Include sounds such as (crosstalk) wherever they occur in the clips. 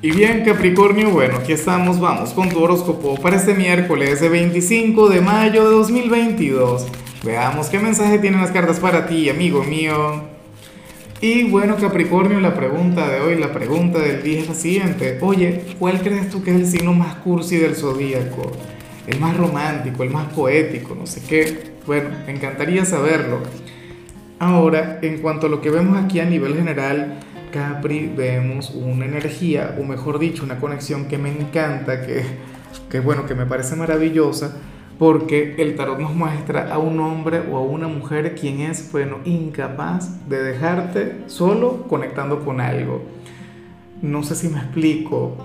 Y bien, Capricornio, bueno, aquí estamos, vamos con tu horóscopo para este miércoles de 25 de mayo de 2022. Veamos qué mensaje tienen las cartas para ti, amigo mío. Y bueno, Capricornio, la pregunta de hoy, la pregunta del día es la siguiente. Oye, ¿cuál crees tú que es el signo más cursi del zodíaco? El más romántico, el más poético, no sé qué. Bueno, me encantaría saberlo. Ahora, en cuanto a lo que vemos aquí a nivel general, Capri vemos una energía, o mejor dicho, una conexión que me encanta, que, que bueno, que me parece maravillosa, porque el tarot nos muestra a un hombre o a una mujer quien es, bueno, incapaz de dejarte solo conectando con algo. No sé si me explico.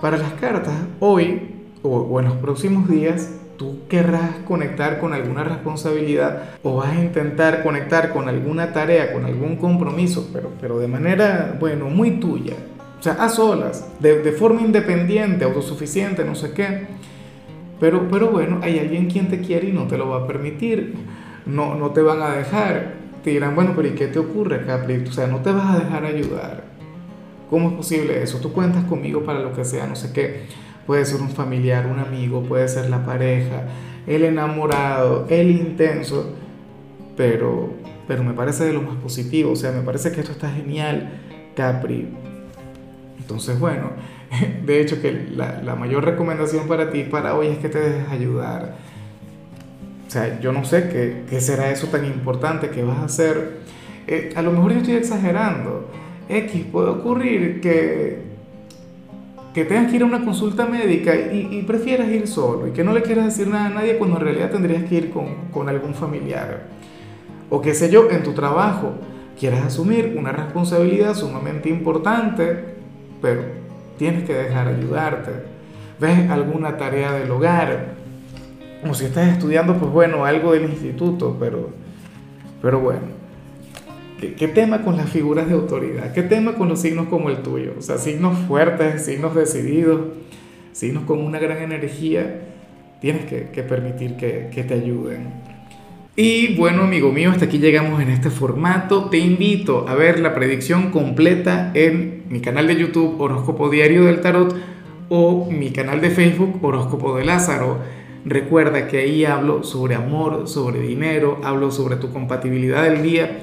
Para las cartas, hoy o, o en los próximos días, tú querrás conectar con alguna responsabilidad o vas a intentar conectar con alguna tarea, con algún compromiso, pero, pero de manera, bueno, muy tuya. O sea, a solas, de, de forma independiente, autosuficiente, no sé qué. Pero, pero bueno, hay alguien quien te quiere y no te lo va a permitir. No, no te van a dejar. Te dirán, bueno, pero ¿y qué te ocurre, Capri? O sea, no te vas a dejar ayudar. ¿Cómo es posible eso? Tú cuentas conmigo para lo que sea, no sé qué puede ser un familiar, un amigo, puede ser la pareja, el enamorado, el intenso, pero, pero me parece de lo más positivo, o sea, me parece que esto está genial, Capri. Entonces, bueno, (laughs) de hecho que la, la mayor recomendación para ti, para hoy, es que te dejes ayudar. O sea, yo no sé qué, qué será eso tan importante que vas a hacer. Eh, a lo mejor yo estoy exagerando. X puede ocurrir que, que tengas que ir a una consulta médica y, prefieras ir solo y que no le quieras decir nada a nadie cuando en realidad tendrías que ir con, con algún familiar. O qué sé yo, en tu trabajo quieras asumir una responsabilidad sumamente importante, pero tienes que dejar ayudarte. ¿Ves alguna tarea del hogar? O si estás estudiando, pues bueno, algo del instituto, pero, pero bueno. ¿Qué, tema con las figuras de autoridad? ¿Qué tema con los signos como el tuyo? O sea, signos fuertes, signos decididos, signos con una gran energía. Tienes que, que permitir que, que te ayuden. Y bueno, amigo mío, hasta aquí llegamos en este formato. Te invito a ver la predicción completa en mi canal de YouTube Horóscopo Diario del Tarot o mi canal de Facebook Horóscopo de Lázaro. Recuerda que ahí hablo sobre amor, sobre dinero, hablo sobre tu compatibilidad del día